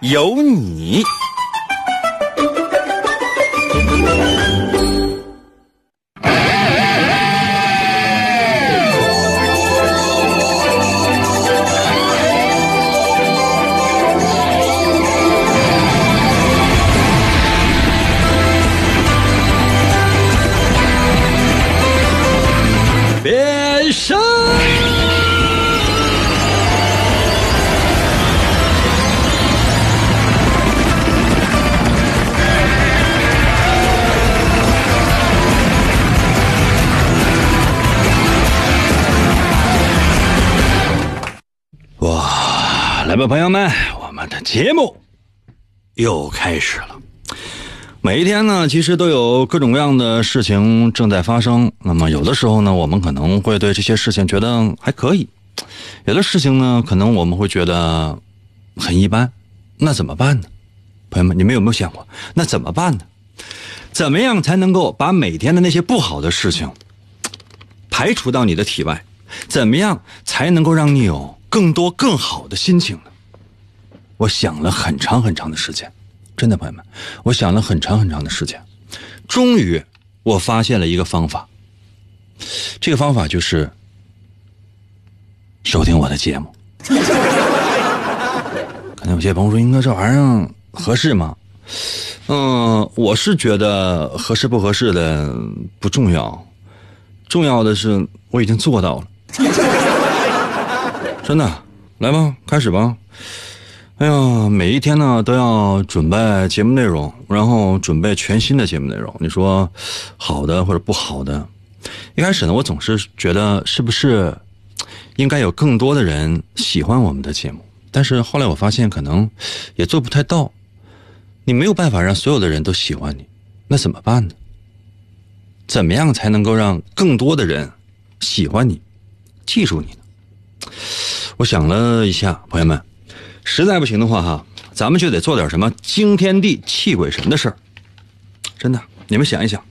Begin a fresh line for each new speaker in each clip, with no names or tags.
有你。朋友们，我们的节目又开始了。每一天呢，其实都有各种各样的事情正在发生。那么有的时候呢，我们可能会对这些事情觉得还可以；有的事情呢，可能我们会觉得很一般。那怎么办呢？朋友们，你们有没有想过，那怎么办呢？怎么样才能够把每天的那些不好的事情排除到你的体外？怎么样才能够让你有更多更好的心情呢？我想了很长很长的时间。真的，朋友们，我想了很长很长的时间，终于我发现了一个方法。这个方法就是收听我的节目。可能有些朋友说：“英哥，这玩意儿合适吗？”嗯，我是觉得合适不合适的不重要，重要的是我已经做到了。真的，来吧，开始吧。哎呀，每一天呢都要准备节目内容，然后准备全新的节目内容。你说好的或者不好的？一开始呢，我总是觉得是不是应该有更多的人喜欢我们的节目？但是后来我发现，可能也做不太到。你没有办法让所有的人都喜欢你，那怎么办呢？怎么样才能够让更多的人喜欢你、记住你呢？我想了一下，朋友们。实在不行的话，哈，咱们就得做点什么惊天地泣鬼神的事儿。真的，你们想一想。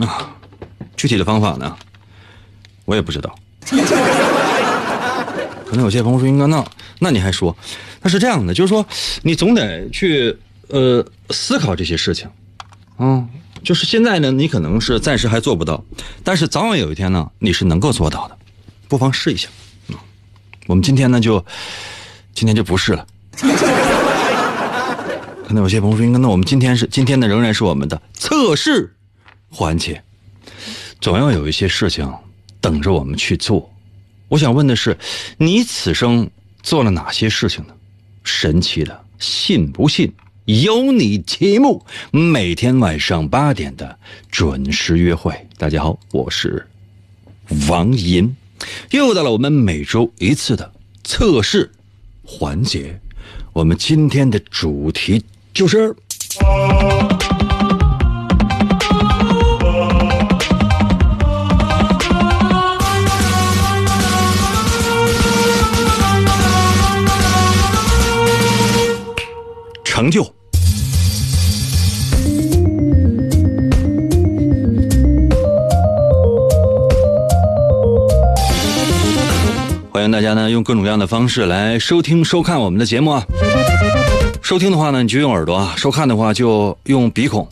啊，具体的方法呢，我也不知道。可能有些朋友说：“应该那那你还说？那是这样的，就是说，你总得去呃思考这些事情。嗯，就是现在呢，你可能是暂时还做不到，但是早晚有一天呢，你是能够做到的。不妨试一下。嗯，我们今天呢就。今天就不是了，可能有些朋友说：“应该那我们今天是今天呢，仍然是我们的测试环节，总要有一些事情等着我们去做。”我想问的是，你此生做了哪些事情呢？神奇的，信不信？有你节目每天晚上八点的准时约会。大家好，我是王银，又到了我们每周一次的测试。环节，我们今天的主题就是成就。大家呢用各种各样的方式来收听收看我们的节目啊！收听的话呢，你就用耳朵啊；收看的话就用鼻孔。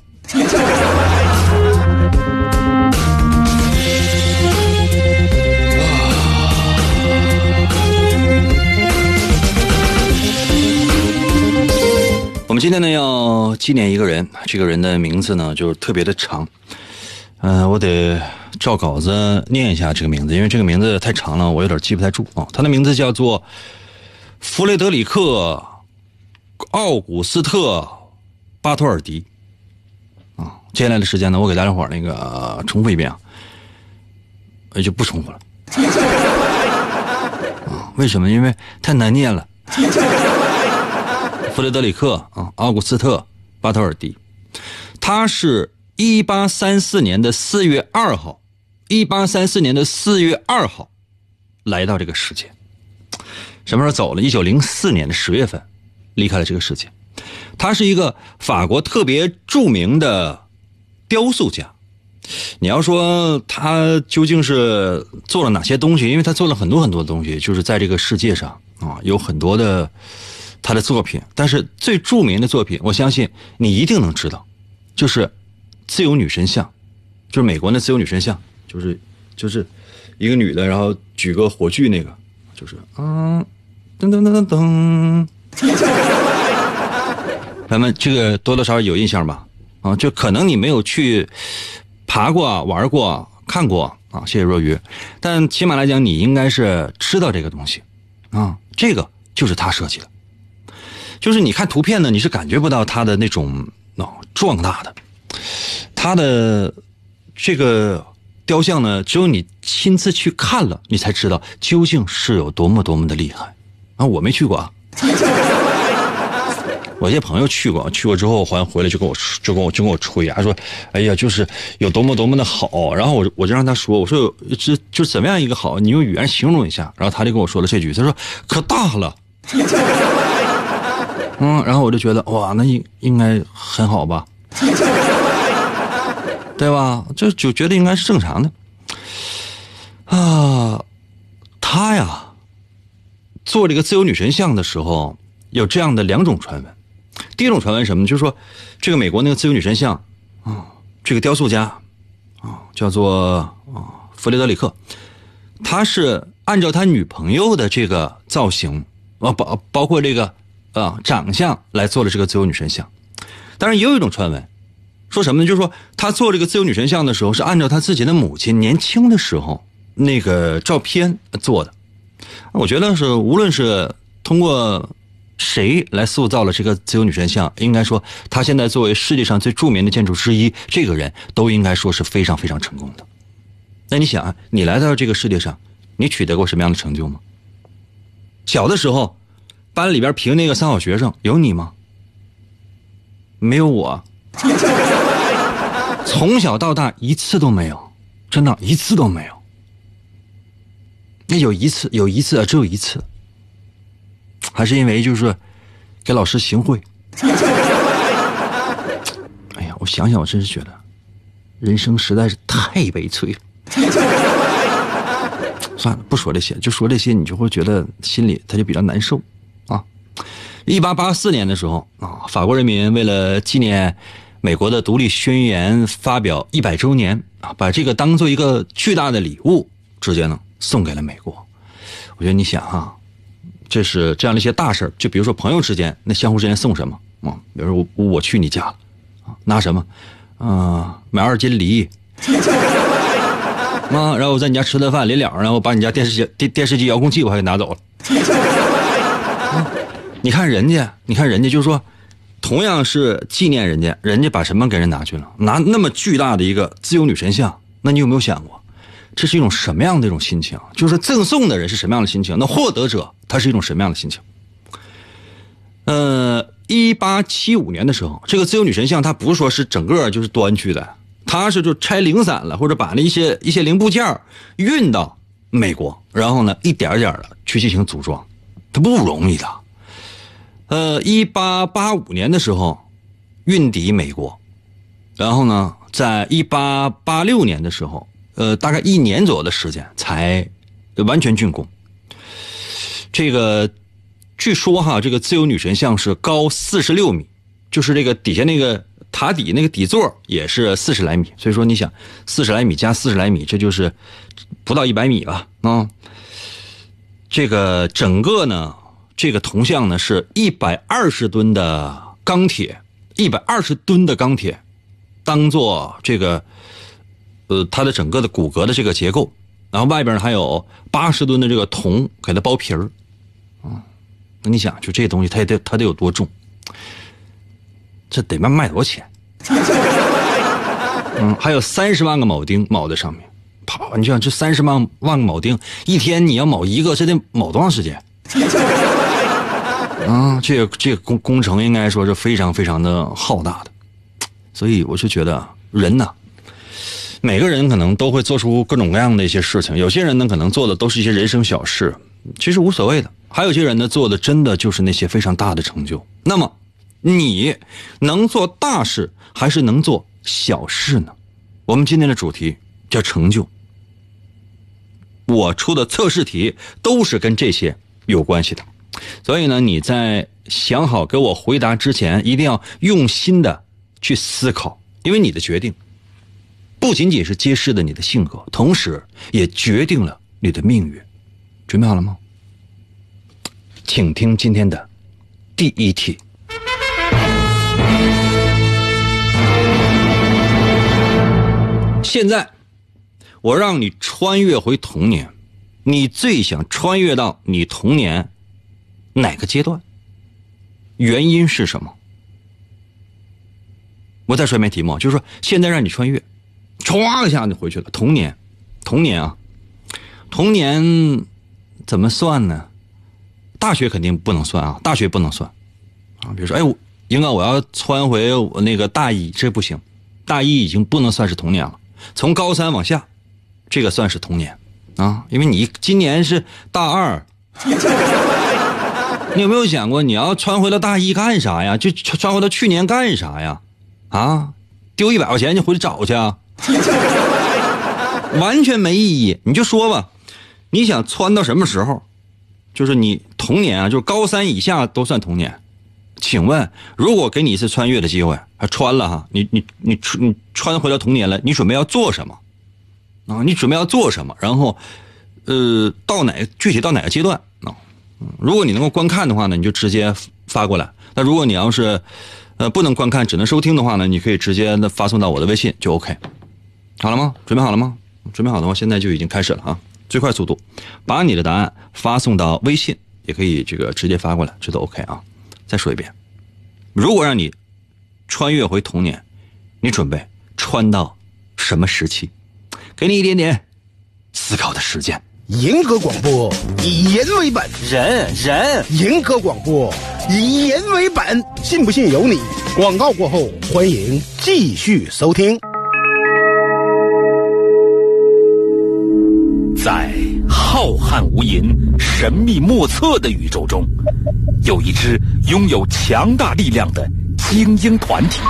我们今天呢要纪念一个人，这个人的名字呢就是特别的长，嗯，我得。照稿子念一下这个名字，因为这个名字太长了，我有点记不太住啊。他的名字叫做弗雷德里克·奥古斯特·巴托尔迪啊。接下来的时间呢，我给大家伙那个重复一遍啊，也就不重复了 啊。为什么？因为太难念了。弗雷德里克啊，奥古斯特·巴托尔迪，他是一八三四年的四月二号，一八三四年的四月二号来到这个世界。什么时候走了？一九零四年的十月份离开了这个世界。他是一个法国特别著名的雕塑家。你要说他究竟是做了哪些东西？因为他做了很多很多东西，就是在这个世界上啊，有很多的他的作品。但是最著名的作品，我相信你一定能知道，就是自由女神像，就是美国那自由女神像，就是就是一个女的，然后举个火炬那个，就是嗯，噔噔噔噔噔。咱们这个多多少少有印象吧？啊，就可能你没有去爬过、玩过、看过啊。谢谢若愚，但起码来讲，你应该是知道这个东西啊。这个就是他设计的，就是你看图片呢，你是感觉不到他的那种啊壮大的。他的这个雕像呢，只有你亲自去看了，你才知道究竟是有多么多么的厉害啊。我没去过啊。我一些朋友去过，去过之后，好像回来就跟我就跟我就跟我吹啊，说，哎呀，就是有多么多么的好。然后我我就让他说，我说这就怎么样一个好，你用语言形容一下。然后他就跟我说了这句，他说可大了。嗯，然后我就觉得哇，那应应该很好吧，对吧？就就觉得应该是正常的。啊，他呀，做这个自由女神像的时候，有这样的两种传闻。第一种传闻什么呢？就是说，这个美国那个自由女神像，啊，这个雕塑家，啊，叫做啊弗雷德里克，他是按照他女朋友的这个造型，啊包包括这个啊长相来做了这个自由女神像。当然，也有一种传闻，说什么呢？就是说，他做这个自由女神像的时候，是按照他自己的母亲年轻的时候那个照片做的。我觉得是，无论是通过。谁来塑造了这个自由女神像？应该说，他现在作为世界上最著名的建筑之一，这个人都应该说是非常非常成功的。那你想啊，你来到这个世界上，你取得过什么样的成就吗？小的时候，班里边评那个三好学生有你吗？没有我，从小到大一次都没有，真的，一次都没有。那有一次，有一次啊，只有一次。还是因为就是给老师行贿。哎呀，我想想，我真是觉得人生实在是太悲催了。算了，不说这些，就说这些，你就会觉得心里他就比较难受啊。一八八四年的时候啊，法国人民为了纪念美国的独立宣言发表一百周年啊，把这个当做一个巨大的礼物，直接呢送给了美国。我觉得你想哈。这是这样的一些大事就比如说朋友之间，那相互之间送什么啊？比如说我我去你家，啊，拿什么？啊，买二斤梨，啊，然后我在你家吃顿饭，临了，然后把你家电视机电电视机遥控器我还给拿走了。你看人家，你看人家，就是说，同样是纪念人家，人家把什么给人拿去了？拿那么巨大的一个自由女神像，那你有没有想过？这是一种什么样的一种心情？就是赠送的人是什么样的心情？那获得者他是一种什么样的心情？呃，一八七五年的时候，这个自由女神像它不是说是整个就是端去的，它是就拆零散了，或者把那一些一些零部件运到美国，然后呢一点点的去进行组装，它不容易的。呃，一八八五年的时候运抵美国，然后呢，在一八八六年的时候。呃，大概一年左右的时间才完全竣工。这个据说哈，这个自由女神像是高四十六米，就是这个底下那个塔底那个底座也是四十来米。所以说，你想四十来米加四十来米，这就是不到一百米吧？啊，这个整个呢，这个铜像呢是一百二十吨的钢铁，一百二十吨的钢铁当做这个。呃，它的整个的骨骼的这个结构，然后外边还有八十吨的这个铜给它包皮儿，啊，那你想，就这东西它得它得有多重？这得卖卖多少钱？嗯，还有三十万个铆钉铆在上面，啪！你想这三十万万个铆钉，一天你要铆一个，这得铆多长时间？啊，这个这个工工程应该说是非常非常的浩大的，所以我就觉得人呐，每个人可能都会做出各种各样的一些事情，有些人呢可能做的都是一些人生小事，其实无所谓的；还有些人呢做的真的就是那些非常大的成就。那么，你能做大事还是能做小事呢？我们今天的主题叫成就。我出的测试题都是跟这些有关系的，所以呢，你在想好给我回答之前，一定要用心的去思考，因为你的决定不仅仅是揭示了你的性格，同时也决定了你的命运。准备好了吗？请听今天的第一题。现在。我让你穿越回童年，你最想穿越到你童年哪个阶段？原因是什么？我再说一遍题目，就是说现在让你穿越，唰一下就回去了。童年，童年啊，童年怎么算呢？大学肯定不能算啊，大学不能算啊。比如说，哎，英哥，我要穿回我那个大一，这不行，大一已经不能算是童年了。从高三往下。这个算是童年，啊，因为你今年是大二，你有没有想过你要穿回了大一干啥呀？就穿穿回到去年干啥呀？啊，丢一百块钱就回去找去啊？完全没意义。你就说吧，你想穿到什么时候？就是你童年啊，就是高三以下都算童年。请问，如果给你一次穿越的机会，还穿了哈？你你你穿你穿回到童年了，你准备要做什么？啊，你准备要做什么？然后，呃，到哪具体到哪个阶段？如果你能够观看的话呢，你就直接发过来。那如果你要是，呃，不能观看，只能收听的话呢，你可以直接的发送到我的微信就 OK。好了吗？准备好了吗？准备好的话，现在就已经开始了啊！最快速度，把你的答案发送到微信，也可以这个直接发过来，这都 OK 啊。再说一遍，如果让你穿越回童年，你准备穿到什么时期？给你一点点思考的时间。
银河广播以人为本，
人人
银河广播以人为本，信不信由你。广告过后，欢迎继续收听。
在浩瀚无垠、神秘莫测的宇宙中，有一支拥有强大力量的精英团体。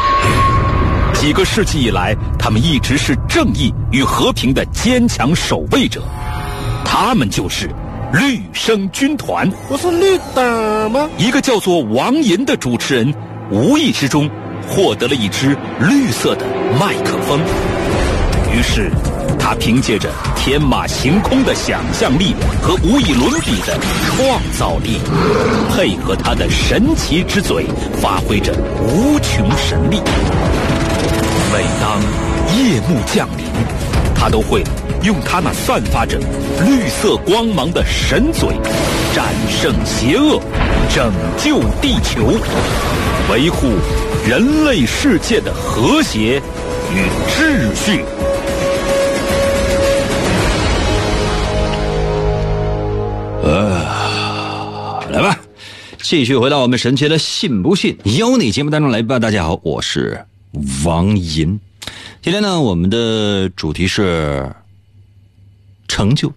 几个世纪以来，他们一直是正义与和平的坚强守卫者。他们就是绿生军团。
不是绿党吗？
一个叫做王银的主持人，无意之中获得了一支绿色的麦克风。于是，他凭借着天马行空的想象力和无与伦比的创造力，配合他的神奇之嘴，发挥着无穷神力。每当夜幕降临，他都会用他那散发着绿色光芒的神嘴，战胜邪恶，拯救地球，维护人类世界的和谐与秩序。
呃，来吧，继续回到我们神奇的“信不信由你”节目当中来吧。大家好，我是。王银，今天呢，我们的主题是成就。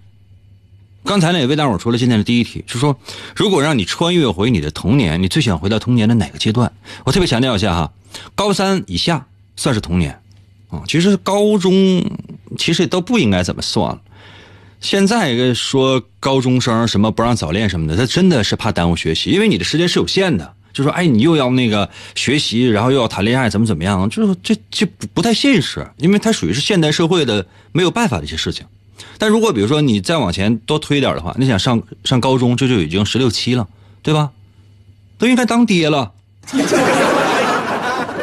刚才呢，也为大伙出了今天的第一题，是说，如果让你穿越回你的童年，你最想回到童年的哪个阶段？我特别强调一下哈，高三以下算是童年啊，其实高中其实都不应该怎么算。现在说高中生什么不让早恋什么的，他真的是怕耽误学习，因为你的时间是有限的。就说哎，你又要那个学习，然后又要谈恋爱，怎么怎么样？就是这这不不太现实，因为它属于是现代社会的没有办法的一些事情。但如果比如说你再往前多推一点的话，你想上上高中，这就已经十六七了，对吧？都应该当爹了。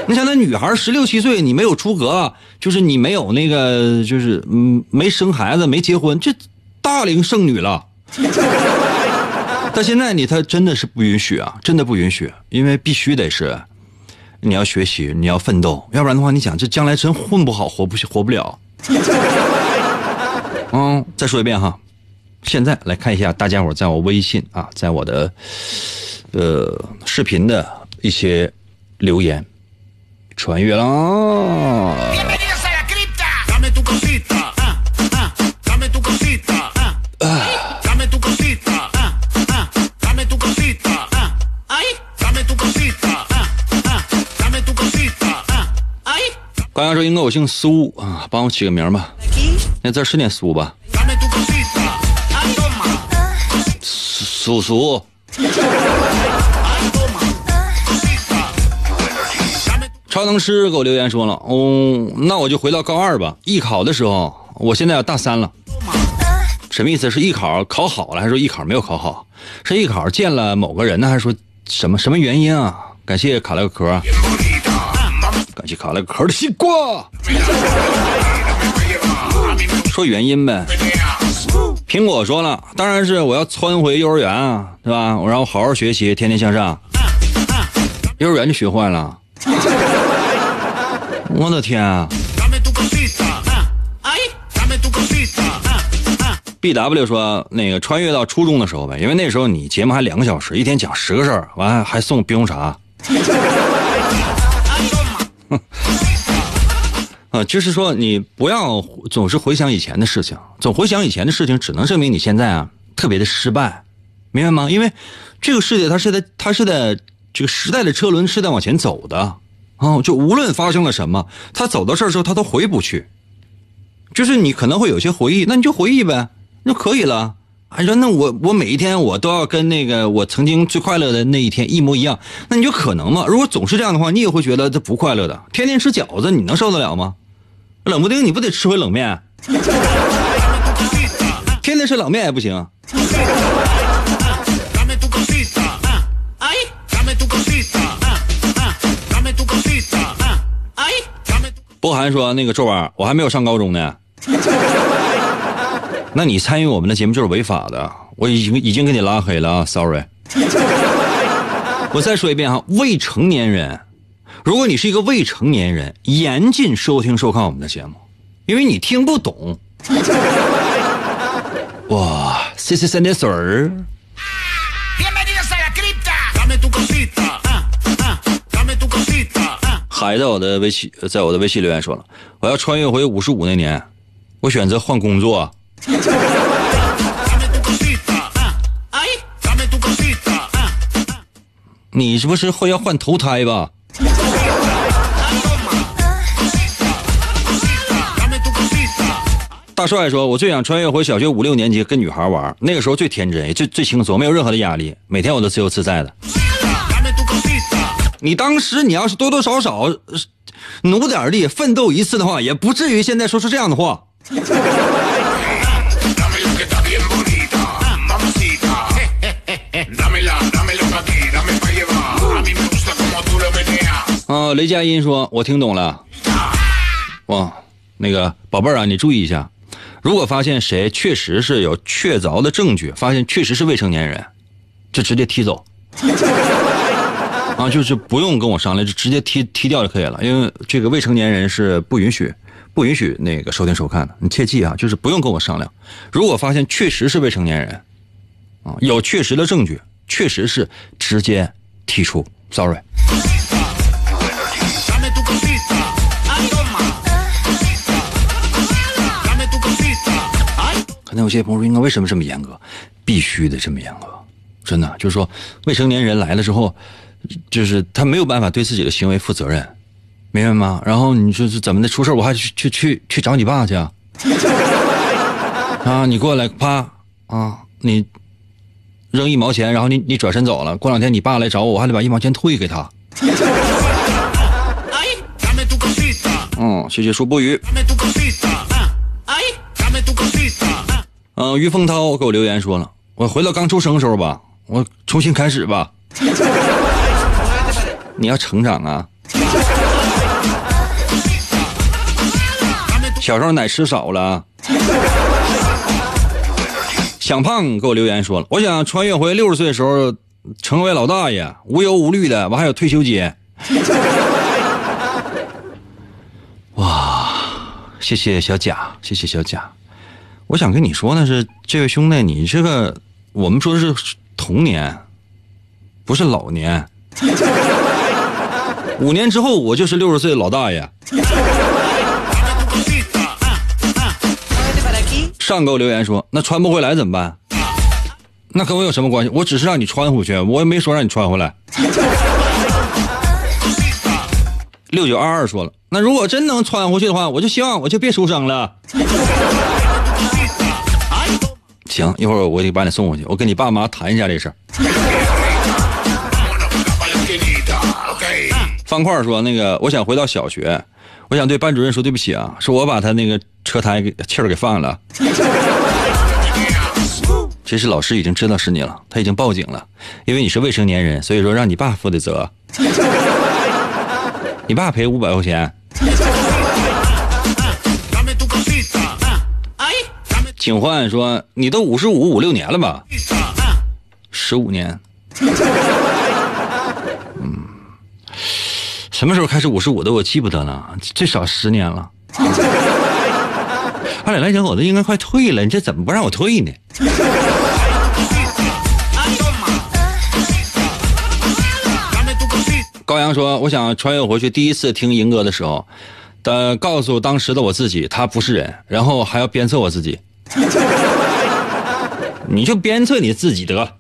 你想那女孩十六七岁，你没有出阁，就是你没有那个，就是嗯没生孩子没结婚，这大龄剩女了。但现在你他真的是不允许啊，真的不允许，因为必须得是，你要学习，你要奋斗，要不然的话，你想这将来真混不好，活不活不了。嗯，再说一遍哈，现在来看一下大家伙在我微信啊，在我的呃视频的一些留言，穿越啦。刚刚说应该我姓苏啊，帮我起个名吧。那字是念苏吧？苏苏。超能师给我留言说了，哦，那我就回到高二吧。艺考的时候，我现在要大三了，什么意思？是艺考考好了，还是说艺考没有考好？是艺考见了某个人呢，还是说什么什么原因啊？感谢卡了个壳，卡了个壳的西瓜。说原因呗。苹果说了，当然是我要窜回幼儿园啊，对吧？我让我好好学习，天天向上。幼儿园就学坏了。我的天啊！B W 说，那个穿越到初中的时候呗，因为那时候你节目还两个小时，一天讲十个事儿，完还还送冰红茶。啊，就是说你不要总是回想以前的事情，总回想以前的事情，只能证明你现在啊特别的失败，明白吗？因为这个世界它是在它是在这个时代的车轮是在往前走的啊，就无论发生了什么，它走到这儿之后它都回不去。就是你可能会有些回忆，那你就回忆呗，那就可以了。哎，说那我我每一天我都要跟那个我曾经最快乐的那一天一模一样，那你就可能吗？如果总是这样的话，你也会觉得这不快乐的。天天吃饺子，你能受得了吗？冷不丁你不得吃回冷面？天天吃冷面也不行。
Ah, ah, ah, ah,
波涵说：“那个周儿，我还没有上高中呢。那你参与我们的节目就是违法的，我已经已经给你拉黑了啊，sorry。我再说一遍哈，未成年人，如果你是一个未成年人，严禁收听收看我们的节目，因为你听不懂。哇，谢谢三点水儿。
Ah, ah, ah,
海在我的微信，在我的微信留言说了，我要穿越回五十五那年，我选择换工作。你是不是会要换投胎吧？大帅说：“我最想穿越回小学五六年级，跟女孩玩，那个时候最天真，也最最轻松，没有任何的压力，每天我都自由自在的。你当时你要是多多少少努点力，奋斗一次的话，也不至于现在说出这样的话。啊，雷佳音说：“我听懂了。哇，那个宝贝儿啊，你注意一下，如果发现谁确实是有确凿的证据，发现确实是未成年人，就直接踢走。啊，就是不用跟我商量，就直接踢踢掉就可以了。因为这个未成年人是不允许不允许那个收听收看的，你切记啊，就是不用跟我商量。如果发现确实是未成年人，啊，有确实的证据，确实是直接踢出。Sorry。”可能有些朋友说，应该为什么这么严格？必须得这么严格，真的就是说，未成年人来了之后，就是他没有办法对自己的行为负责任，明白吗？然后你说是怎么的出事我还去去去去找你爸去啊？啊，你过来啪啊，你扔一毛钱，然后你你转身走了，过两天你爸来找我，我还得把一毛钱退给他。嗯，谢谢说不语。
Dame tu cosita. ah, Ay, dame tu cosita. ah.
嗯，于凤涛给我留言说了，我回到刚出生的时候吧，我重新开始吧。你要成长啊！小时候奶吃少了。想胖给我留言说了，我想穿越回六十岁的时候，成为老大爷，无忧无虑的，我还有退休金。哇，谢谢小贾，谢谢小贾。我想跟你说呢是，这位兄弟，你这个我们说的是童年，不是老年。五年之后，我就是六十岁的老大爷。上给我留言说，那穿不回来怎么办？那跟我有什么关系？我只是让你穿回去，我也没说让你穿回来。六九二二说了，那如果真能穿回去的话，我就希望我就别出生了。行，一会儿我得把你送回去，我跟你爸妈谈一下这事儿。方块说：“那个，我想回到小学，我想对班主任说对不起啊，是我把他那个车胎给气儿给放了。其实老师已经知道是你了，他已经报警了，因为你是未成年人，所以说让你爸负的责。你爸赔五百块钱。”警幻说：“你都五十五五六年了吧？十五年。嗯，什么时候开始五十五的？我记不得了，最少十年了。按理来讲，我都应该快退了，你这怎么不让我退呢？”高阳说：“我想穿越回去，第一次听银哥的时候，的告诉当时的我自己，他不是人，然后还要鞭策我自己。” 你就鞭策你自己得了。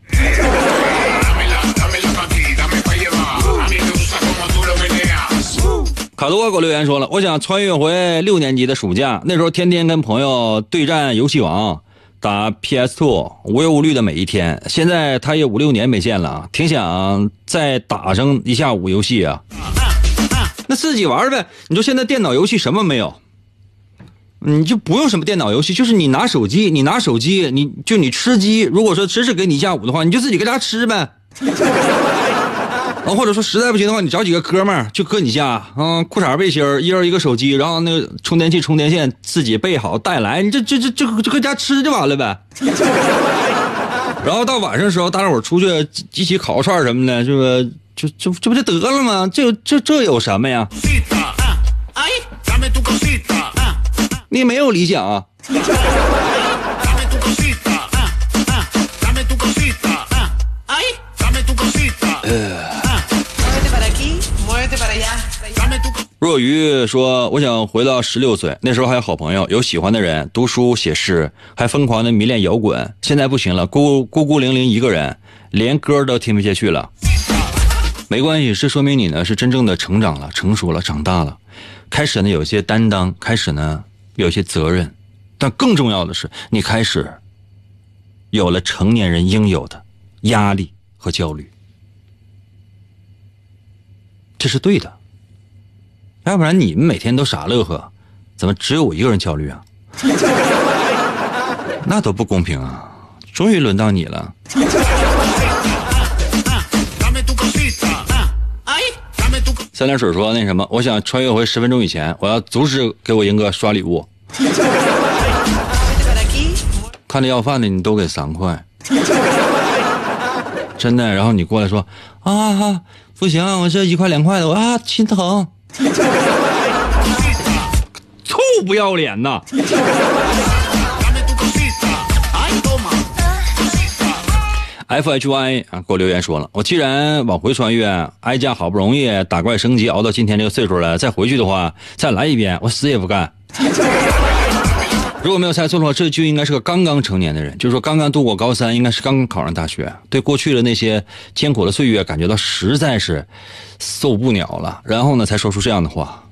卡多给我留言说了，我想穿越回六年级的暑假，那时候天天跟朋友对战游戏王，打 PS Two，无忧无虑的每一天。现在他也五六年没见了，挺想再打上一下午游戏啊。那自己玩呗。你说现在电脑游戏什么没有？你就不用什么电脑游戏，就是你拿手机，你拿手机，你就你吃鸡。如果说真是给你一下午的话，你就自己搁家吃呗。啊，或者说实在不行的话，你找几个哥们儿就搁你家，啊，裤衩背心儿，一人一个手机，然后那个充电器、充电线自己备好带来，你这这这这就搁家吃就完了呗。然后到晚上的时候，大家伙出去一起烤串什么的，这个就这这不就得了吗？这这这有什么呀？哎，咱们都搞你没有理想啊！若愚说：“我想回到十六岁，那时候还有好朋友，有喜欢的人，读书写诗，还疯狂的迷恋摇滚。现在不行了，孤孤孤零零一个人，连歌都听不下去了。没关系，这说明你呢是真正的成长了，成熟了，长大了，开始呢有些担当，开始呢。”有些责任，但更重要的是，你开始有了成年人应有的压力和焦虑，这是对的。要不然你们每天都傻乐呵，怎么只有我一个人焦虑啊？那多不公平啊！终于轮到你了。三点水说：“那什么，我想穿越回十分钟以前，我要阻止给我英哥刷礼物。看着要饭的，你都给三块，真的。然后你过来说啊，不行，我这一块两块的，我啊心疼，臭不要脸呐！” F H Y 啊，给我留言说了，我既然往回穿越，哀家好不容易打怪升级熬到今天这个岁数了，再回去的话，再来一遍，我死也不干。如果没有猜错的话，这就应该是个刚刚成年的人，就是说刚刚度过高三，应该是刚刚考上大学，对过去的那些艰苦的岁月感觉到实在是受不了了，然后呢，才说出这样的话。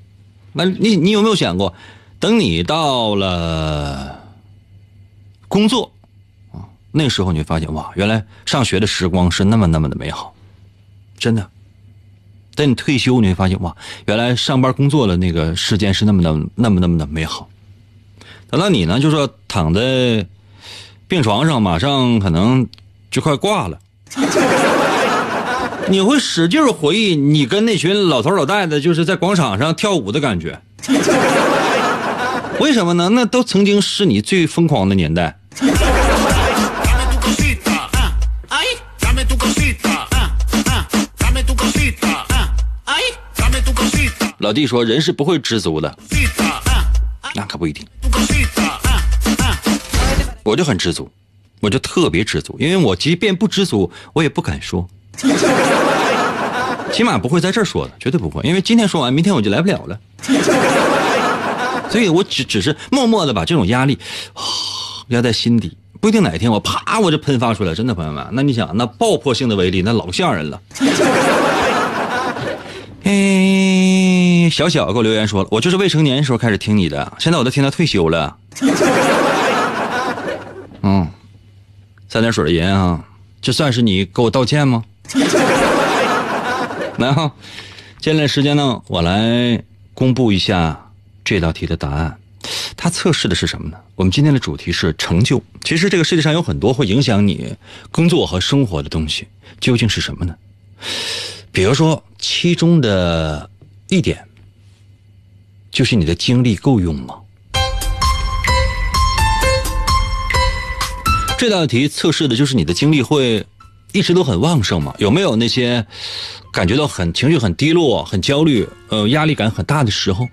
那你你有没有想过，等你到了工作？那时候你会发现，哇，原来上学的时光是那么那么的美好，真的。等你退休，你会发现，哇，原来上班工作的那个时间是那么的那么那么的美好。等到你呢，就说躺在病床上，马上可能就快挂了，你会使劲回忆你跟那群老头老太太就是在广场上跳舞的感觉。为什么呢？那都曾经是你最疯狂的年代。老弟说：“人是不会知足的，那可不一定。我就很知足，我就特别知足，因为我即便不知足，我也不敢说。起码不会在这儿说的，绝对不会，因为今天说完，明天我就来不了了。所以我只只是默默的把这种压力 压在心底，不一定哪一天我啪我就喷发出来。真的，朋友们，那你想，那爆破性的威力，那老吓人了。哎，小小给我留言说了，我就是未成年时候开始听你的，现在我都听到退休了。嗯，三点水的人啊，这算是你给我道歉吗？来哈，接下来时间呢，我来公布一下这道题的答案。它测试的是什么呢？我们今天的主题是成就。其实这个世界上有很多会影响你工作和生活的东西，究竟是什么呢？比如说，其中的一点就是你的精力够用吗？这道题测试的就是你的精力会一直都很旺盛吗？有没有那些感觉到很情绪很低落、很焦虑、呃压力感很大的时候？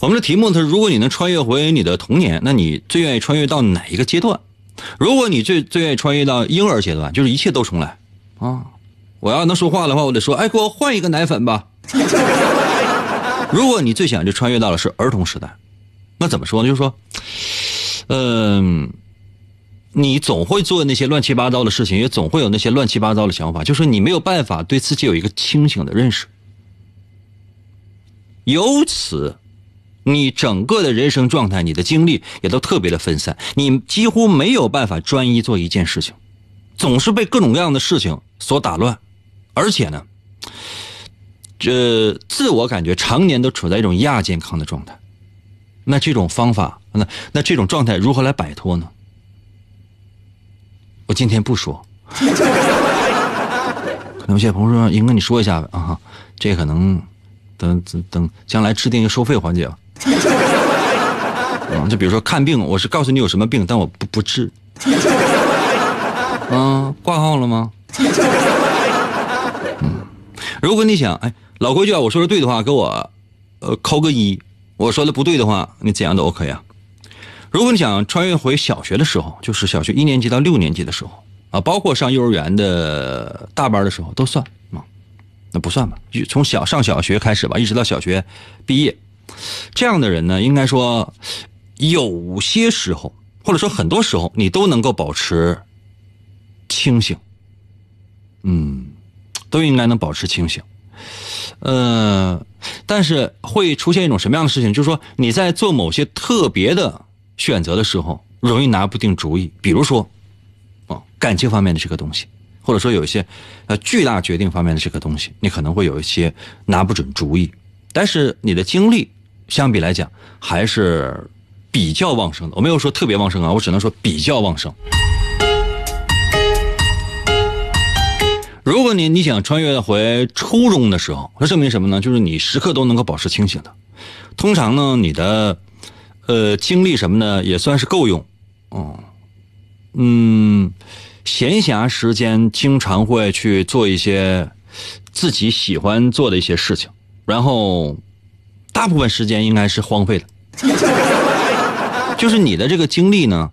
我们的题目是：如果你能穿越回你的童年，那你最愿意穿越到哪一个阶段？如果你最最愿意穿越到婴儿阶段，就是一切都重来啊！我要能说话的话，我得说：哎，给我换一个奶粉吧。如果你最想就穿越到的是儿童时代，那怎么说呢？就是说，嗯、你总会做那些乱七八糟的事情，也总会有那些乱七八糟的想法，就是你没有办法对自己有一个清醒的认识，由此。你整个的人生状态，你的精力也都特别的分散，你几乎没有办法专一做一件事情，总是被各种各样的事情所打乱，而且呢，这自我感觉常年都处在一种亚健康的状态。那这种方法，那那这种状态如何来摆脱呢？我今天不说，可能有些朋友说：“英哥，你说一下吧啊，这可能等等将来制定一个收费环节吧。”啊，就比如说看病，我是告诉你有什么病，但我不不治。啊，挂号了吗？如果你想，哎，老规矩啊，我说的对的话，给我呃扣个一；我说的不对的话，你怎样都 OK 啊。如果你想穿越回小学的时候，就是小学一年级到六年级的时候啊，包括上幼儿园的大班的时候都算啊，那不算吧？就从小上小学开始吧，一直到小学毕业。这样的人呢，应该说，有些时候，或者说很多时候，你都能够保持清醒。嗯，都应该能保持清醒。呃，但是会出现一种什么样的事情？就是说你在做某些特别的选择的时候，容易拿不定主意。比如说，哦，感情方面的这个东西，或者说有一些呃巨大决定方面的这个东西，你可能会有一些拿不准主意。但是你的精力相比来讲还是比较旺盛的。我没有说特别旺盛啊，我只能说比较旺盛。如果你你想穿越回初中的时候，那证明什么呢？就是你时刻都能够保持清醒的。通常呢，你的呃精力什么的也算是够用。哦，嗯，闲暇时间经常会去做一些自己喜欢做的一些事情。然后，大部分时间应该是荒废的，就是你的这个精力呢，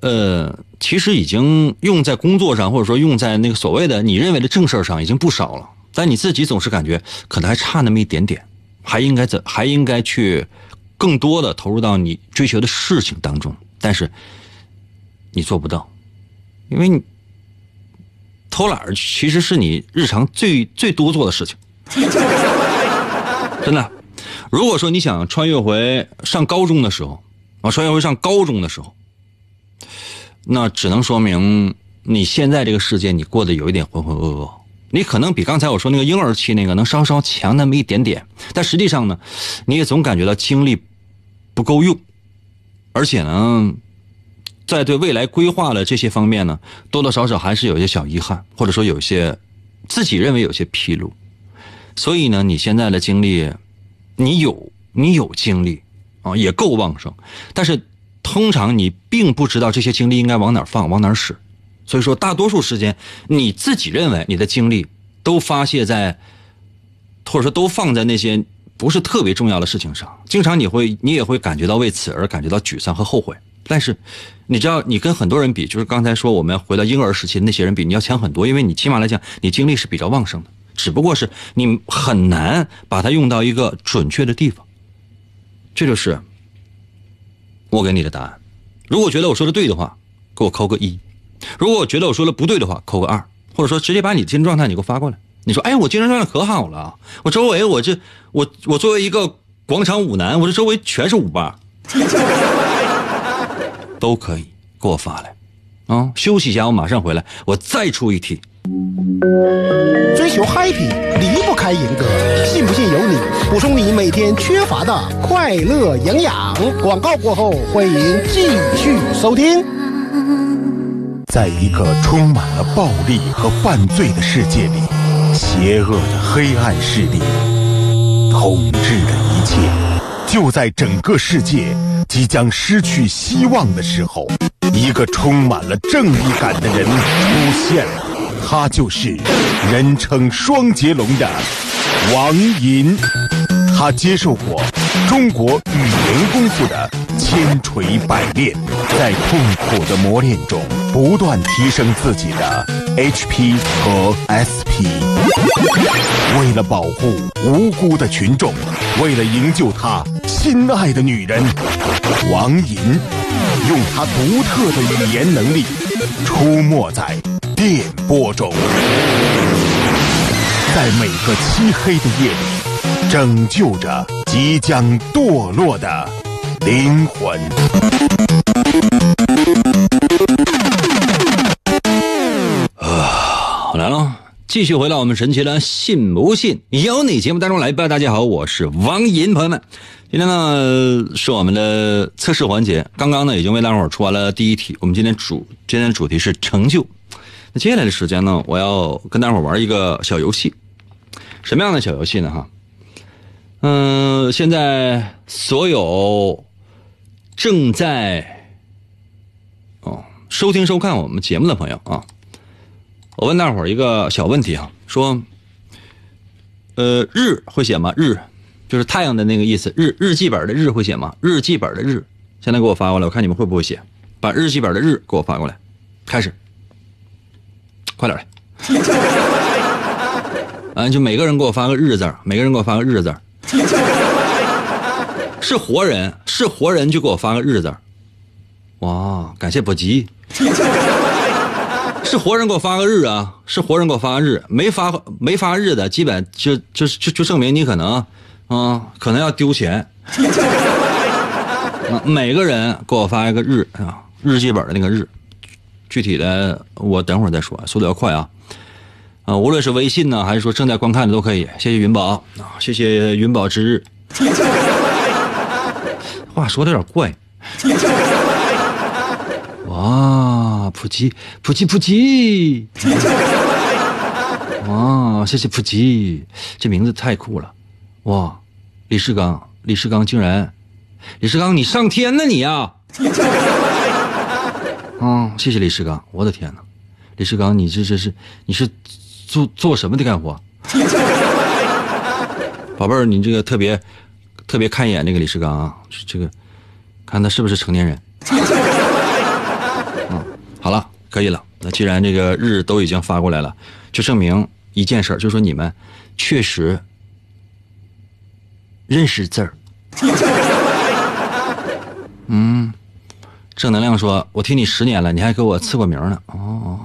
呃，其实已经用在工作上，或者说用在那个所谓的你认为的正事上已经不少了，但你自己总是感觉可能还差那么一点点，还应该怎还应该去更多的投入到你追求的事情当中，但是你做不到，因为你偷懒其实是你日常最最多做的事情。真的，如果说你想穿越回上高中的时候，啊，穿越回上高中的时候，那只能说明你现在这个世界你过得有一点浑浑噩噩。你可能比刚才我说那个婴儿期那个能稍稍强那么一点点，但实际上呢，你也总感觉到精力不够用，而且呢，在对未来规划的这些方面呢，多多少少还是有一些小遗憾，或者说有些自己认为有些纰漏。所以呢，你现在的精力，你有你有精力啊，也够旺盛，但是通常你并不知道这些精力应该往哪儿放，往哪儿使。所以说，大多数时间你自己认为你的精力都发泄在，或者说都放在那些不是特别重要的事情上。经常你会你也会感觉到为此而感觉到沮丧和后悔。但是，你知道，你跟很多人比，就是刚才说我们回到婴儿时期的那些人比，你要强很多，因为你起码来讲，你精力是比较旺盛的，只不过是你很难把它用到一个准确的地方。这就是我给你的答案。如果觉得我说的对的话，给我扣个一；如果我觉得我说的不对的话，扣个二，或者说直接把你精神状态你给我发过来。你说，哎，我精神状态可好了，我周围我这我我作为一个广场舞男，我这周围全是舞吧。都可以给我发来，啊，休息一下，我马上回来，我再出一题。
追求 happy 离不开银哥，信不信由你。补充你每天缺乏的快乐营养。广告过后，欢迎继续收听。
在一个充满了暴力和犯罪的世界里，邪恶的黑暗势力统治着一切。就在整个世界即将失去希望的时候，一个充满了正义感的人出现了，他就是人称双截龙的王银。他接受过中国语言功夫的千锤百炼，在痛苦的磨练中不断提升自己的 HP 和 SP。为了保护无辜的群众，为了营救他心爱的女人，王银用他独特的语言能力出没在电波中，在每个漆黑的夜里。拯救着即将堕落的灵魂。
啊，来了，继续回到我们神奇的“信不信由你”节目当中来吧。大家好，我是王银，朋友们，今天呢是我们的测试环节。刚刚呢已经为大伙儿出完了第一题。我们今天主今天的主题是成就。那接下来的时间呢，我要跟大伙玩一个小游戏。什么样的小游戏呢？哈。嗯，现在所有正在哦收听收看我们节目的朋友啊，我问大伙一个小问题啊，说，呃，日会写吗？日就是太阳的那个意思，日日记本的日会写吗？日记本的日，现在给我发过来，我看你们会不会写，把日记本的日给我发过来，开始，快点来，啊，就每个人给我发个日字每个人给我发个日字 是活人，是活人就给我发个日字哇，感谢不急。是活人给我发个日啊，是活人给我发个日，没发没发日的，基本就就就就证明你可能啊，可能要丢钱。每个人给我发一个日啊，日记本的那个日，具体的我等会儿再说，速度要快啊。啊，无论是微信呢，还是说正在观看的都可以。谢谢云宝，谢谢云宝之日。话说的有点怪。哇，普吉，普吉，普吉。哇，谢谢普吉，这名字太酷了。哇，李世刚，李世刚竟然，李世刚你上天呢你呀！啊，嗯谢谢李世刚，我的天哪，李世刚你这这是你是。做做什么的干活，宝贝儿，你这个特别特别看一眼那个李世刚啊，这个看他是不是成年人。嗯，好了，可以了。那既然这个日都已经发过来了，就证明一件事儿就说你们确实认识字儿。嗯，正能量说，我听你十年了，你还给我赐过名呢。哦。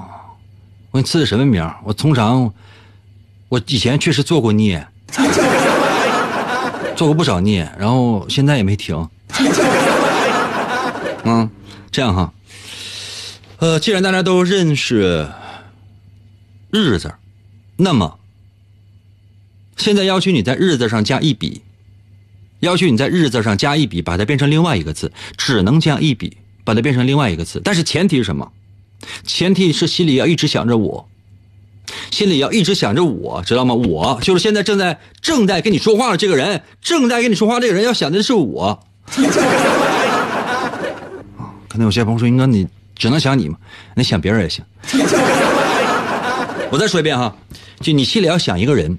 我给你赐的什么名？我通常，我以前确实做过孽，做过不少孽，然后现在也没停。嗯，这样哈，呃，既然大家都认识日字，那么现在要求你在日字上加一笔，要求你在日字上加一笔，把它变成另外一个字，只能加一笔，把它变成另外一个字。但是前提是什么？前提是心里要一直想着我，心里要一直想着我，知道吗？我就是现在正在正在跟你说话的这个人，正在跟你说话这个人要想的是我。可能有些朋友说，应该你只能想你嘛？那想别人也行。我再说一遍哈，就你心里要想一个人，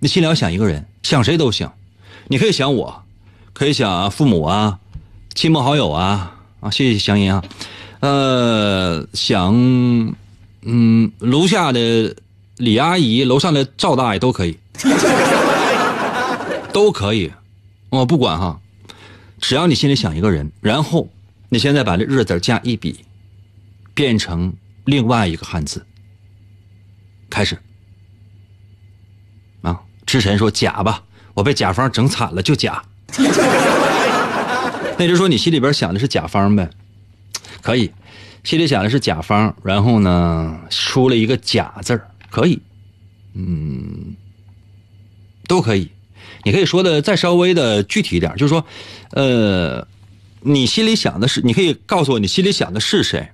你心里要想一个人，想谁都行。你可以想我，可以想父母啊，亲朋好友啊。啊，谢谢祥音啊。呃，想，嗯，楼下的李阿姨，楼上的赵大爷都可以，都可以，我不管哈，只要你心里想一个人，然后你现在把这日字加一笔，变成另外一个汉字，开始。啊，之前说甲吧，我被甲方整惨了，就甲。那就说你心里边想的是甲方呗，可以，心里想的是甲方，然后呢出了一个甲字儿，可以，嗯，都可以。你可以说的再稍微的具体一点，就是说，呃，你心里想的是，你可以告诉我你心里想的是谁，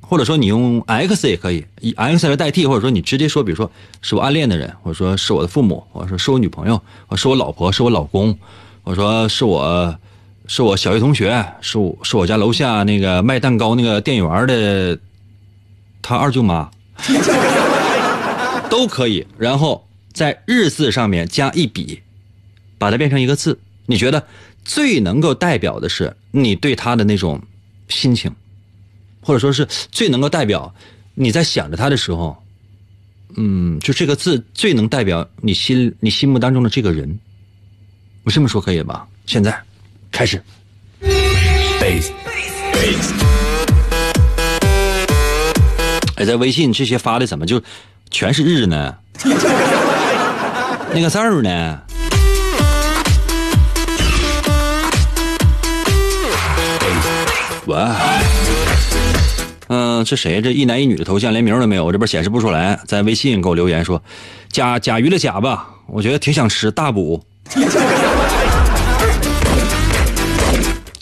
或者说你用 X 也可以，以 X 来代替，或者说你直接说，比如说是我暗恋的人，或者说是我的父母，或者说是我女朋友，或是我老婆，是我老公，或者说是我。是我小学同学，是我是我家楼下那个卖蛋糕那个店员的，他二舅妈，都可以。然后在日字上面加一笔，把它变成一个字。你觉得最能够代表的是你对他的那种心情，或者说是最能够代表你在想着他的时候，嗯，就这个字最能代表你心你心目当中的这个人。我这么说可以吧？现在。开始。哎，在微信这些发的怎么就全是日呢？那个字儿呢？哇！嗯，这谁？这一男一女的头像连名都没有，我这边显示不出来。在微信给我留言说：“甲甲鱼的甲吧，我觉得挺想吃大补。”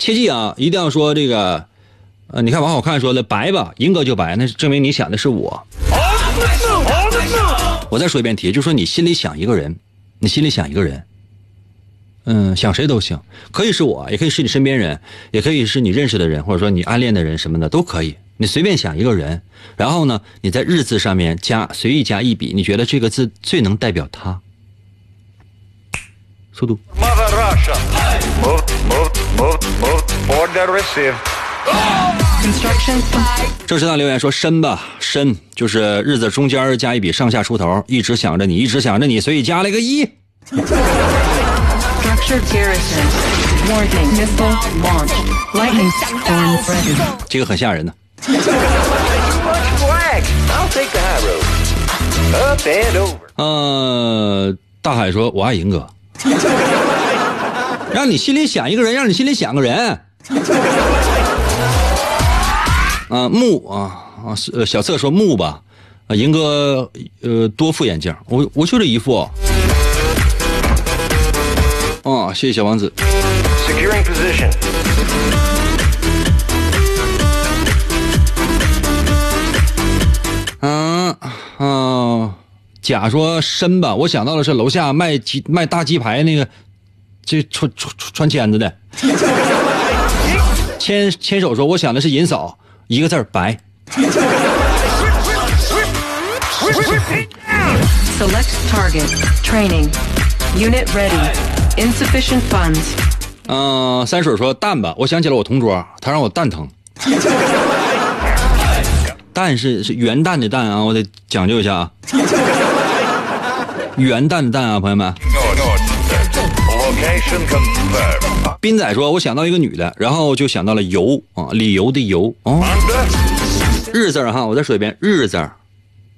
切记啊，一定要说这个，呃，你看王好看说了白吧，银哥就白，那证明你想的是我。我再说一遍题，就说你心里想一个人，你心里想一个人，嗯，想谁都行，可以是我，也可以是你身边人，也可以是你认识的人，或者说你暗恋的人什么的都可以，你随便想一个人，然后呢，你在日字上面加随意加一笔，你觉得这个字最能代表他。速度。郑师大留言说：“深吧，深就是日子中间加一笔，上下出头，一直想着你，一直想着你，所以加了个一。”这个很吓人呢。呃，大海说：“我爱银哥。”让你心里想一个人，让你心里想个人。啊木啊啊呃小策说木吧，啊银哥呃多副眼镜，我我就这一副。哦，谢谢小王子。嗯啊，甲说深吧，我想到的是楼下卖鸡卖大鸡排那个。这穿穿穿签子的，牵牵手说：“我想的是银嫂，一个字白。”
Select target training unit ready insufficient funds。
嗯，三水说蛋吧，我想起了我同桌，他让我蛋疼。蛋是是元旦的蛋啊，我得讲究一下啊。元旦的蛋啊，朋友们。斌仔说：“我想到一个女的，然后就想到了游啊，理由的游哦。日字哈，我再说一遍，日字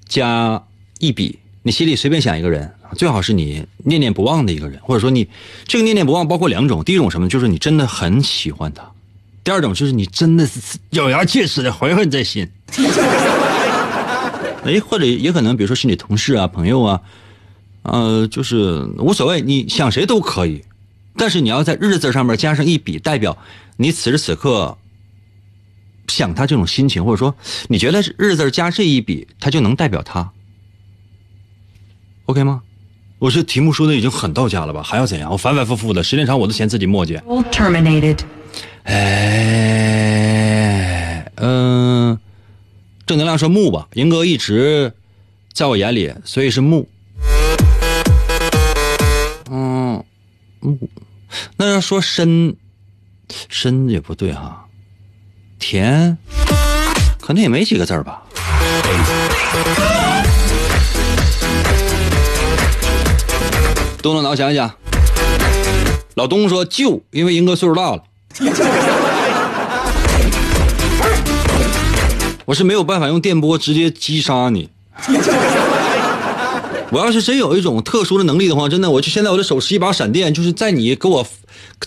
加一笔，你心里随便想一个人，最好是你念念不忘的一个人，或者说你这个念念不忘包括两种，第一种什么，就是你真的很喜欢他；第二种就是你真的是咬牙切齿的怀恨在心。哎，或者也可能，比如说是你同事啊、朋友啊。”呃，就是无所谓，你想谁都可以，但是你要在日字上面加上一笔，代表你此时此刻想他这种心情，或者说你觉得日字加这一笔，它就能代表他，OK 吗？我这题目说的已经很到家了吧？还要怎样？我反反复复的，时间长我都嫌自己磨叽。
Terminated。
哎，嗯，正能量说木吧，银哥一直在我眼里，所以是木。嗯，那要说深，深也不对哈。甜，可能也没几个字儿吧。动动脑想一想。老东说旧，因为英哥岁数大了。我是没有办法用电波直接击杀你。我要是真有一种特殊的能力的话，真的，我就现在我的手持一把闪电，就是在你给我，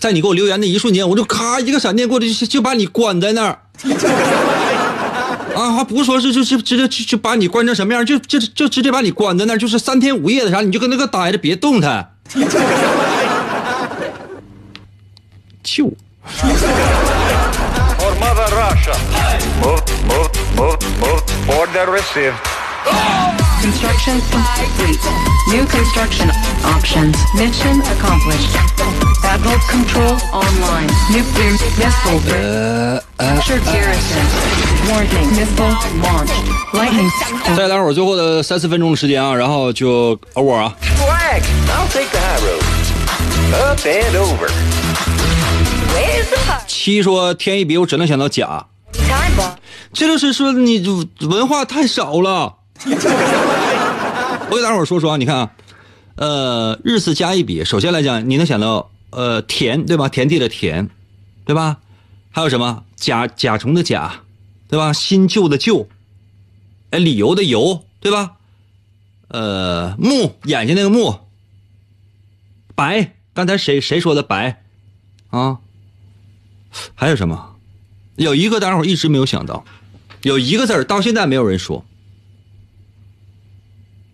在你给我留言的一瞬间，我就咔一个闪电过去，就把你关在那儿。啊，还不是说是就就直接就就把你关成什么样，就就就直接把你关在那儿，就是三天五夜的啥，你就跟那个待着，别动弹。就
For Mother Russia. Move, move, move, move. Order received.
Construction complete. New construction options. Mission accomplished. Battle control online. Nuclear missile pressure garrison. Warning. Missile launch. Lightning.
再待会儿最后的三四分钟的时间啊，然后就 over 啊。
Flag. I'll take the high road. Up and over.
Where's the party?
七说天一笔，我只能想到甲，
Time bomb.
这就是说你文化太少了。 我给大伙说说啊，你看啊，呃，日字加一笔，首先来讲，你能想到呃田对吧？田地的田，对吧？还有什么甲甲虫的甲，对吧？新旧的旧，哎，理由的由，对吧？呃，目眼睛那个目，白，刚才谁谁说的白啊？还有什么？有一个大伙一直没有想到，有一个字儿到现在没有人说。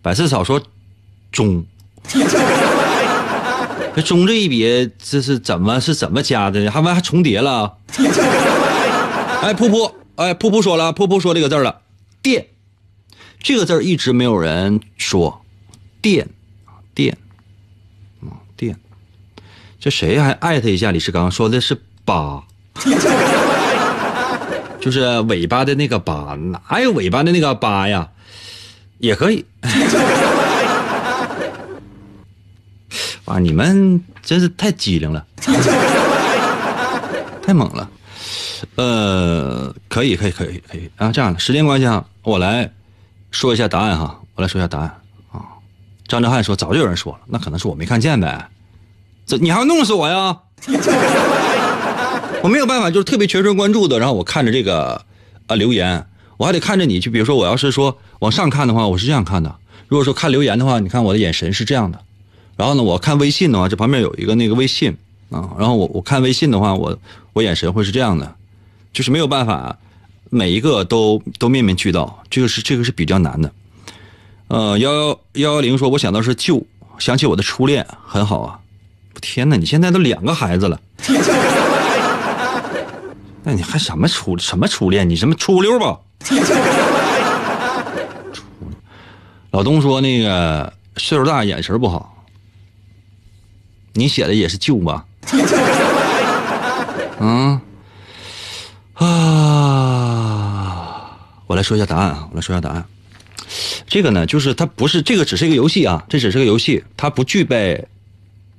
百事草说“中”，这“中”这一笔这是怎么是怎么加的呢？还完还重叠了？哎，噗噗，哎，噗噗说了，噗噗说这个字了，“电”这个字一直没有人说，“电”电，啊，电，这谁还艾特一下李世刚说的是“八”。就是尾巴的那个八，哪有尾巴的那个八呀？也可以。哇，你们真是太机灵了，太猛了。呃，可以，可以，可以，可以啊。这样的时间关系啊，我来说一下答案哈，我来说一下答案啊。张哲瀚说，早就有人说了，那可能是我没看见呗。这你还要弄死我呀？我没有办法，就是特别全神贯注的，然后我看着这个啊留言，我还得看着你。就比如说，我要是说往上看的话，我是这样看的；如果说看留言的话，你看我的眼神是这样的。然后呢，我看微信的话，这旁边有一个那个微信啊，然后我我看微信的话，我我眼神会是这样的，就是没有办法每一个都都面面俱到，这个是这个是比较难的。呃，幺幺幺幺零说，我想到是旧，想起我的初恋，很好啊。天哪，你现在都两个孩子了。那你还什么初什么初恋？你什么初溜吧？老东说那个岁数大，眼神不好。你写的也是旧吧？嗯啊，我来说一下答案啊，我来说一下答案。这个呢，就是它不是这个，只是一个游戏啊，这只是个游戏，它不具备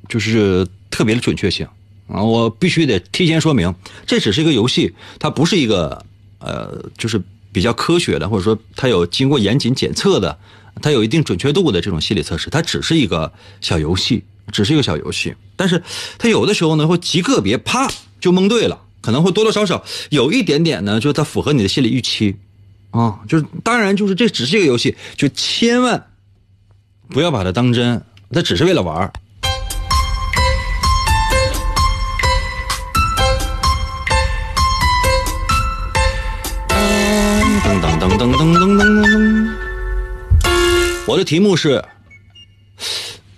就是特别的准确性。啊，我必须得提前说明，这只是一个游戏，它不是一个呃，就是比较科学的，或者说它有经过严谨检测的，它有一定准确度的这种心理测试，它只是一个小游戏，只是一个小游戏。但是它有的时候呢，会极个别啪就蒙对了，可能会多多少少有一点点呢，就它符合你的心理预期啊。就是当然，就是这只是一个游戏，就千万不要把它当真，它只是为了玩噔噔噔噔噔噔噔！我的题目是，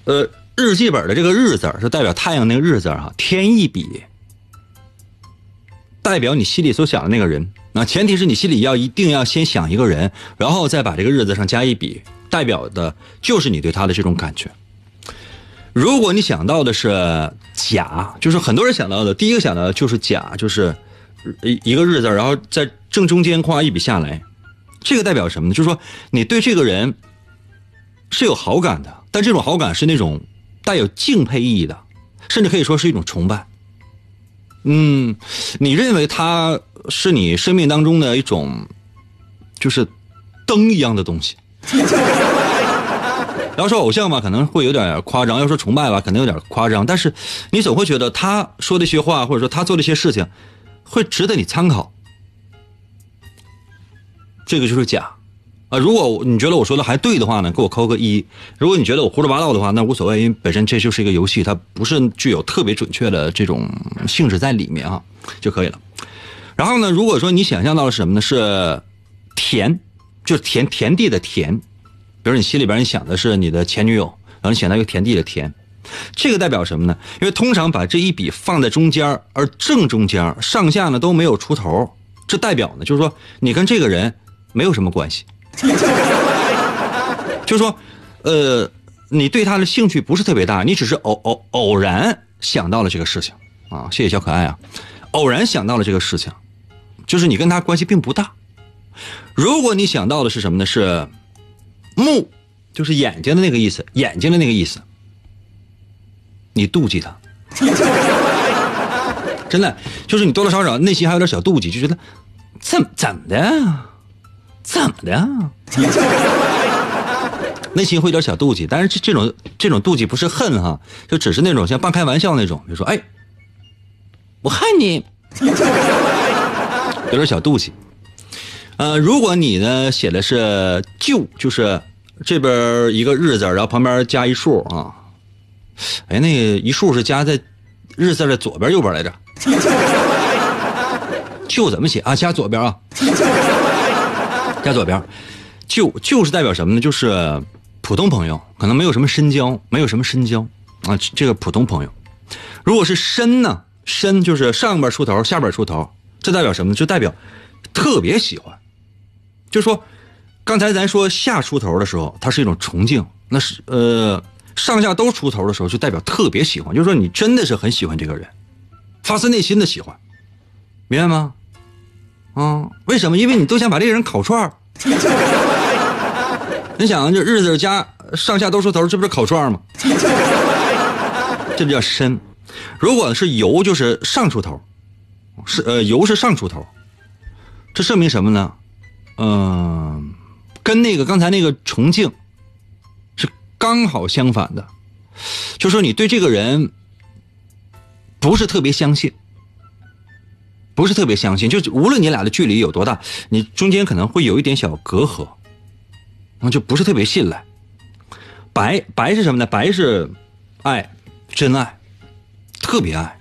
呃，日记本的这个“日”字是代表太阳那个“日”字哈，添一笔，代表你心里所想的那个人。那前提是你心里要一定要先想一个人，然后再把这个“日”字上加一笔，代表的就是你对他的这种感觉。如果你想到的是甲，就是很多人想到的第一个想到的就是甲，就是一一个“日”字，然后在正中间画一笔下来。这个代表什么呢？就是说你对这个人是有好感的，但这种好感是那种带有敬佩意义的，甚至可以说是一种崇拜。嗯，你认为他是你生命当中的一种，就是灯一样的东西。要说偶像吧，可能会有点夸张；要说崇拜吧，可能有点夸张。但是你总会觉得他说的一些话，或者说他做的一些事情，会值得你参考。这个就是假啊！如果你觉得我说的还对的话呢，给我扣个一；如果你觉得我胡说八道的话，那无所谓，因为本身这就是一个游戏，它不是具有特别准确的这种性质在里面啊，就可以了。然后呢，如果说你想象到了什么呢？是田，就是田田地的田。比如你心里边你想的是你的前女友，然后你想到一个田地的田，这个代表什么呢？因为通常把这一笔放在中间，而正中间上下呢都没有出头，这代表呢就是说你跟这个人没有什么关系，就是说，呃，你对他的兴趣不是特别大，你只是偶偶偶然想到了这个事情啊。谢谢小可爱啊，偶然想到了这个事情，就是你跟他关系并不大。如果你想到的是什么呢？是。目，就是眼睛的那个意思，眼睛的那个意思。你妒忌他，真的，就是你多多少少内心还有点小妒忌，就觉得怎怎么的，怎么的，内心会有点小妒忌。但是这这种这种妒忌不是恨哈，就只是那种像半开玩笑那种，比如说，哎，我恨你，有点小妒忌。呃，如果你呢写的是就，就是这边一个日字，然后旁边加一竖啊，哎，那一竖是加在日字的左边右边来着？就怎么写啊？加左边啊，加左边。就就是代表什么呢？就是普通朋友，可能没有什么深交，没有什么深交啊。这个普通朋友，如果是深呢，深就是上边出头，下边出头，这代表什么呢？就代表特别喜欢。就说，刚才咱说下出头的时候，它是一种崇敬；那是呃上下都出头的时候，就代表特别喜欢。就是说，你真的是很喜欢这个人，发自内心的喜欢，明白吗？啊，为什么？因为你都想把这个人烤串儿。你想，这日子家上下都出头，这不是烤串吗？这比较深。如果是油，就是上出头，是呃油是上出头，这证明什么呢？嗯，跟那个刚才那个重庆是刚好相反的，就说你对这个人不是特别相信，不是特别相信，就是无论你俩的距离有多大，你中间可能会有一点小隔阂，那就不是特别信赖。白白是什么呢？白是爱，真爱，特别爱，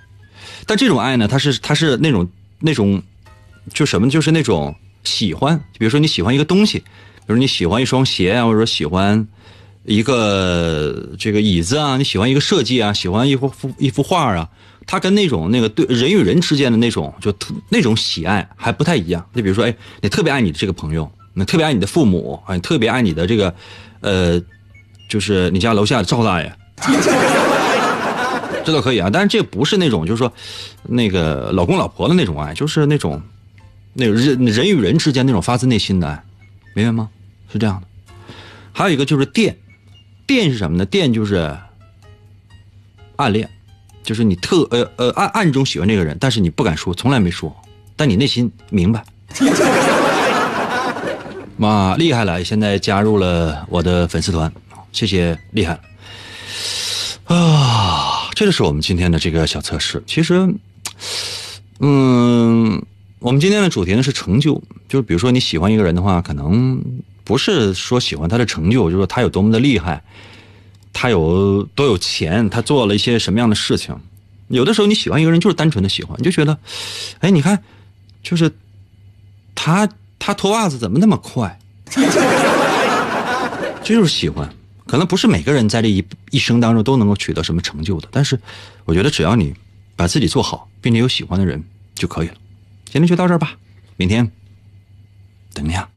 但这种爱呢，它是它是那种那种就什么，就是那种。喜欢，比如说你喜欢一个东西，比如你喜欢一双鞋啊，或者说喜欢一个这个椅子啊，你喜欢一个设计啊，喜欢一幅幅一幅画啊，它跟那种那个对人与人之间的那种就特那种喜爱还不太一样。你比如说，哎，你特别爱你的这个朋友，你特别爱你的父母，啊，你特别爱你的这个，呃，就是你家楼下的赵大爷，这都可以啊。但是这不是那种就是说那个老公老婆的那种爱，就是那种。那人人与人之间那种发自内心的爱，明白吗？是这样的。还有一个就是电，电是什么呢？电就是暗恋，就是你特呃呃暗暗中喜欢这个人，但是你不敢说，从来没说，但你内心明白。妈厉害了，现在加入了我的粉丝团，谢谢厉害啊！这就是我们今天的这个小测试。其实，嗯。我们今天的主题呢是成就，就是比如说你喜欢一个人的话，可能不是说喜欢他的成就，就是说他有多么的厉害，他有多有钱，他做了一些什么样的事情。有的时候你喜欢一个人就是单纯的喜欢，你就觉得，哎，你看，就是他他脱袜子怎么那么快？这就是喜欢。可能不是每个人在这一一生当中都能够取得什么成就的，但是我觉得只要你把自己做好，并且有喜欢的人就可以了。今天就到这儿吧，明天等你啊。